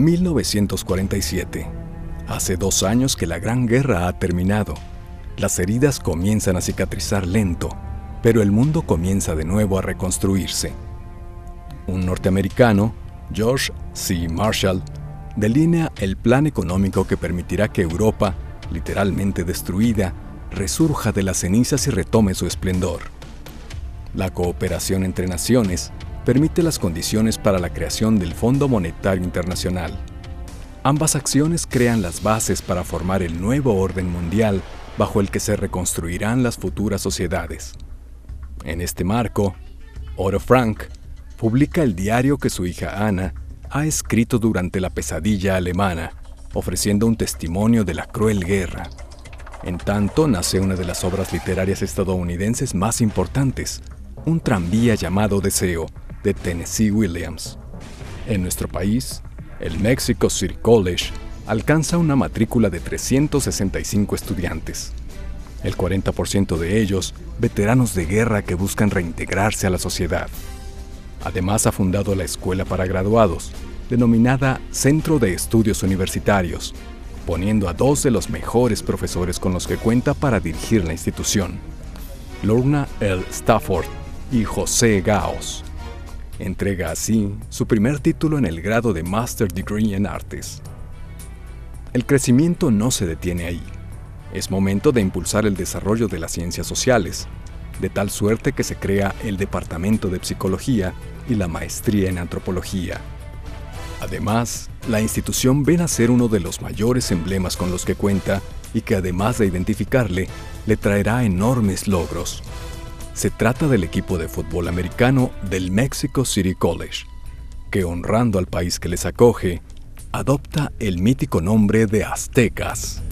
1947. Hace dos años que la Gran Guerra ha terminado. Las heridas comienzan a cicatrizar lento, pero el mundo comienza de nuevo a reconstruirse. Un norteamericano, George C. Marshall, delinea el plan económico que permitirá que Europa, literalmente destruida, resurja de las cenizas y retome su esplendor. La cooperación entre naciones permite las condiciones para la creación del Fondo Monetario Internacional. Ambas acciones crean las bases para formar el nuevo orden mundial bajo el que se reconstruirán las futuras sociedades. En este marco, Otto Frank publica el diario que su hija Ana ha escrito durante la pesadilla alemana, ofreciendo un testimonio de la cruel guerra. En tanto, nace una de las obras literarias estadounidenses más importantes, un tranvía llamado Deseo, de Tennessee Williams. En nuestro país, el Mexico City College alcanza una matrícula de 365 estudiantes. El 40% de ellos, veteranos de guerra que buscan reintegrarse a la sociedad. Además ha fundado la Escuela para Graduados, denominada Centro de Estudios Universitarios, poniendo a dos de los mejores profesores con los que cuenta para dirigir la institución, Lorna L. Stafford y José Gaos. Entrega así su primer título en el grado de Master Degree en Artes. El crecimiento no se detiene ahí. Es momento de impulsar el desarrollo de las ciencias sociales, de tal suerte que se crea el Departamento de Psicología y la Maestría en Antropología. Además, la institución ven a ser uno de los mayores emblemas con los que cuenta y que además de identificarle, le traerá enormes logros. Se trata del equipo de fútbol americano del Mexico City College, que honrando al país que les acoge, adopta el mítico nombre de Aztecas.